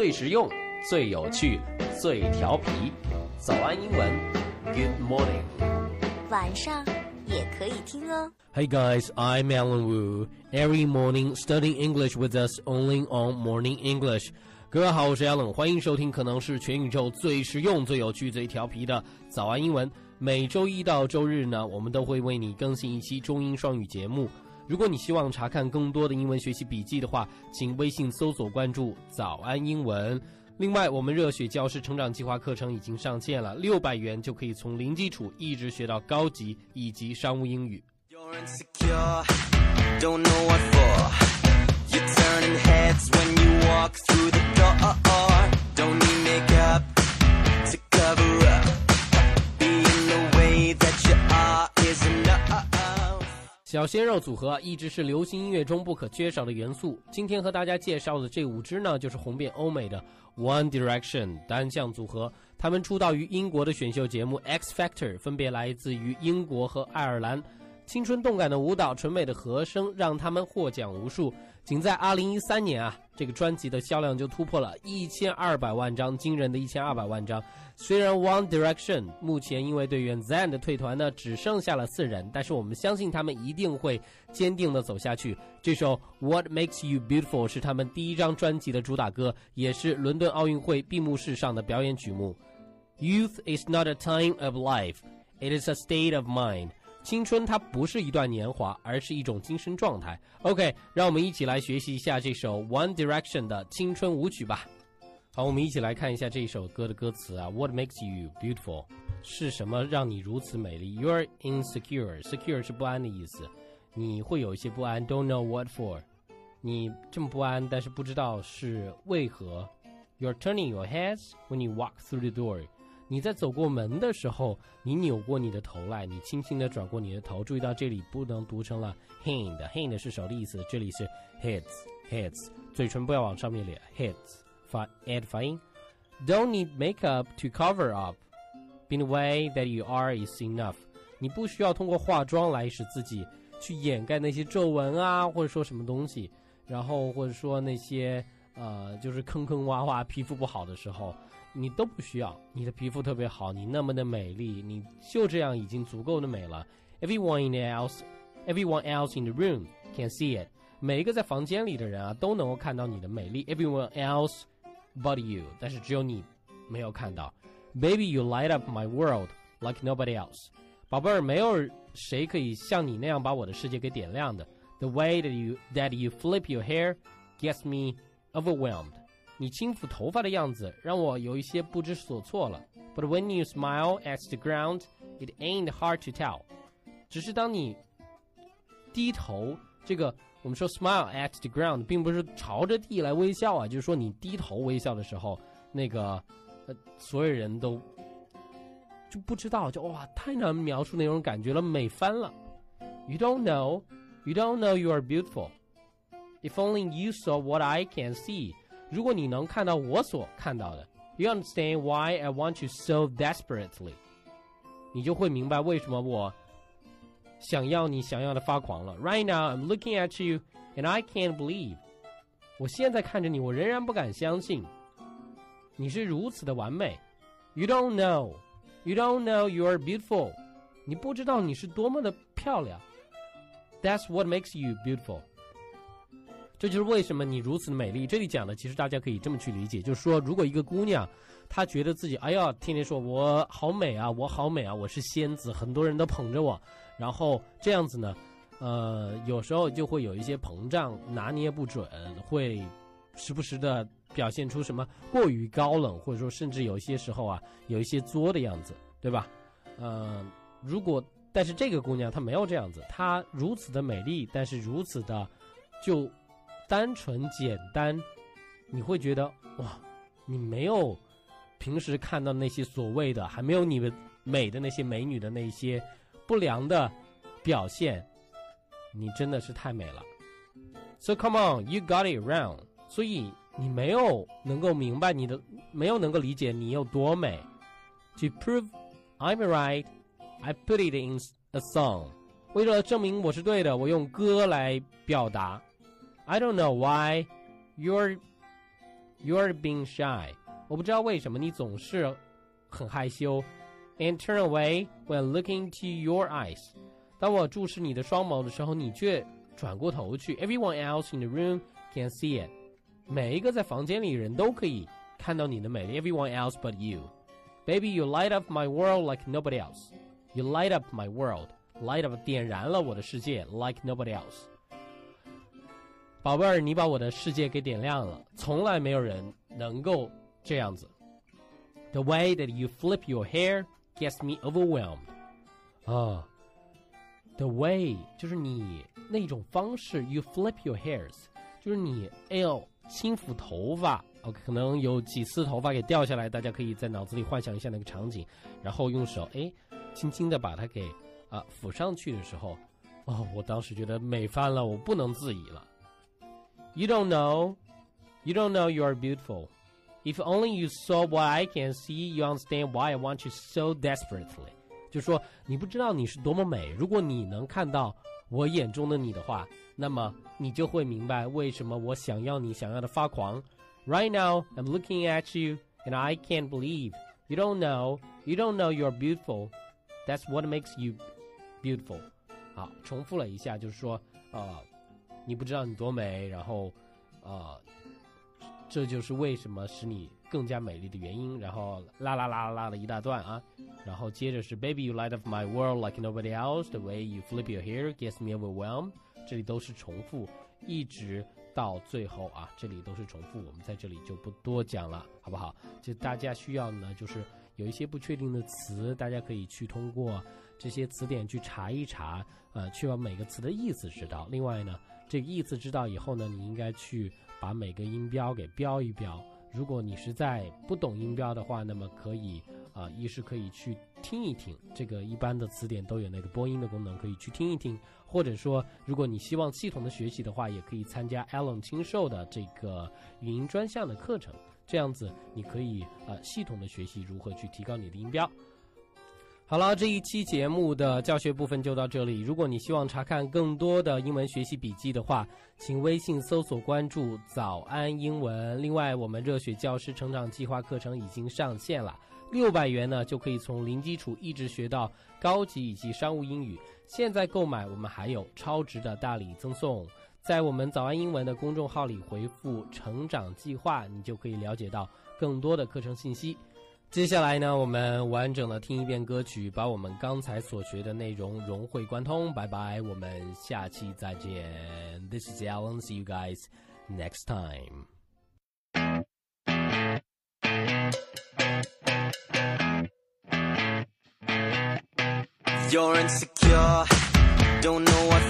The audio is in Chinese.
最实用、最有趣、最调皮。早安英文，Good morning。晚上也可以听哦。Hey guys, I'm Alan Wu. Every morning, studying English with us only on Morning English. 各位好，我是 Alan，欢迎收听可能是全宇宙最实用、最有趣、最调皮的早安英文。每周一到周日呢，我们都会为你更新一期中英双语节目。如果你希望查看更多的英文学习笔记的话，请微信搜索关注“早安英文”。另外，我们热血教师成长计划课程已经上线了，六百元就可以从零基础一直学到高级以及商务英语。You're insecure, don't know what for. 小鲜肉组合一直是流行音乐中不可缺少的元素。今天和大家介绍的这五支呢，就是红遍欧美的 One Direction 单向组合。他们出道于英国的选秀节目 X Factor，分别来自于英国和爱尔兰。青春动感的舞蹈、纯美的和声，让他们获奖无数。仅在2013年啊，这个专辑的销量就突破了1200万张，惊人的1200万张。虽然 One Direction 目前因为队员 Zayn 的退团呢，只剩下了四人，但是我们相信他们一定会坚定的走下去。这首 What Makes You Beautiful 是他们第一张专辑的主打歌，也是伦敦奥运会闭幕式上的表演曲目。Youth is not a time of life, it is a state of mind. 青春它不是一段年华，而是一种精神状态。OK，让我们一起来学习一下这首 One Direction 的青春舞曲吧。好，我们一起来看一下这首歌的歌词啊。What makes you beautiful？是什么让你如此美丽？You're insecure，secure 是不安的意思，你会有一些不安。Don't know what for？你这么不安，但是不知道是为何。You're turning your heads when you walk through the door。你在走过门的时候，你扭过你的头来，你轻轻地转过你的头。注意到这里不能读成了 hand，hand 是手的意思，这里是 heads，heads，嘴唇不要往上面咧，heads 发 ed 发音。Don't need makeup to cover up. In the way that you are is enough. 你不需要通过化妆来使自己去掩盖那些皱纹啊，或者说什么东西，然后或者说那些呃，就是坑坑洼洼、皮肤不好的时候，你都不需要。你的皮肤特别好，你那么的美丽，你就这样已经足够的美了。Everyone in the else, everyone else in the room can see it. 每一个在房间里的人啊，都能够看到你的美丽。Everyone else but you，但是只有你没有看到。Baby, you light up my world like nobody else。宝贝儿，没有谁可以像你那样把我的世界给点亮的。The way that you that you flip your hair gets me overwhelmed。你轻抚头发的样子让我有一些不知所措了。But when you smile at the ground, it ain't hard to tell。只是当你低头，这个我们说 smile at the ground，并不是朝着地来微笑啊，就是说你低头微笑的时候，那个呃，所有人都就不知道，就哇，太难描述那种感觉了，美翻了。You don't know, you don't know you are beautiful. If only you saw what I can see. 如果你能看到我所看到的，You understand why I want you so desperately. 你就会明白为什么我想要你想要的发狂了。Right now, I'm looking at you, and I can't believe. 我现在看着你，我仍然不敢相信，你是如此的完美。You don't know, you don't know you are beautiful. 你不知道你是多么的漂亮。That's what makes you beautiful. 这就是为什么你如此的美丽。这里讲的其实大家可以这么去理解，就是说，如果一个姑娘她觉得自己哎呀，天天说我好美啊，我好美啊，我是仙子，很多人都捧着我，然后这样子呢，呃，有时候就会有一些膨胀，拿捏不准，会时不时的表现出什么过于高冷，或者说甚至有些时候啊，有一些作的样子，对吧？呃，如果但是这个姑娘她没有这样子，她如此的美丽，但是如此的就单纯简单，你会觉得哇，你没有平时看到那些所谓的还没有你们美的那些美女的那些不良的表现，你真的是太美了。So come on, you got it wrong. 所以你没有能够明白你的，没有能够理解你有多美。To prove I'm right, I put it in a song. 为了证明我是对的，我用歌来表达。I don't know why you're You're being shy。我不知道为什么你总是很害羞。And turn away when looking into your eyes。当我注视你的双眸的时候，你却转过头去。Everyone else in the room can see it。每一个在房间里人都可以看到你的美丽。Everyone else but you。Baby, you light up my world like nobody else. You light up my world. Light up 点燃了我的世界，like nobody else。 宝贝儿，你把我的世界给点亮了，从来没有人能够这样子。The way that you flip your hair gets me overwhelmed。啊，the way 就是你那种方式，you flip your hairs，就是你哎呦轻抚头发，OK，可能有几丝头发给掉下来，大家可以在脑子里幻想一下那个场景，然后用手哎轻轻的把它给啊抚上去的时候，哦，我当时觉得美翻了，我不能自已了。You don't know, you don't know you are beautiful. If only you saw what I can see, you understand why I want you so desperately. 就说你不知道你是多么美，如果你能看到我眼中的你的话，那么你就会明白为什么我想要你想要的发狂。Right now, I'm looking at you, and I can't believe you don't know, you don't know you're beautiful. That's what makes you beautiful. 好，重复了一下，就是说，呃， 你不知道你多美，然后，呃，这就是为什么使你更加美丽的原因。然后啦啦啦啦了一大段啊，然后接着是 Baby you light up my world like nobody else. The way you flip your hair gets me overwhelmed. 这里都是重复，一直到最后啊，这里都是重复。我们在这里就不多讲了，好不好？就大家需要呢，就是有一些不确定的词，大家可以去通过这些词典去查一查，呃，去把每个词的意思知道。另外呢，这个意思知道以后呢，你应该去把每个音标给标一标。如果你实在不懂音标的话，那么可以啊、一是可以去听一听，这个一般的词典都有那个播音的功能，可以去听一听。或者说，如果你希望系统的学习的话，也可以参加 Alan 亲授的这个语音专项的课程，这样子你可以呃系统的学习如何去提高你的音标。好了，这一期节目的教学部分就到这里。如果你希望查看更多的英文学习笔记的话，请微信搜索关注“早安英文”。另外，我们热血教师成长计划课程已经上线了，六百元呢就可以从零基础一直学到高级以及商务英语。现在购买，我们还有超值的大礼赠送。在我们早安英文的公众号里回复“成长计划”，你就可以了解到更多的课程信息。接下来呢，我们完整的听一遍歌曲，把我们刚才所学的内容融会贯通。拜拜，我们下期再见。This is Alan. See you guys next time. You're insecure, don't know what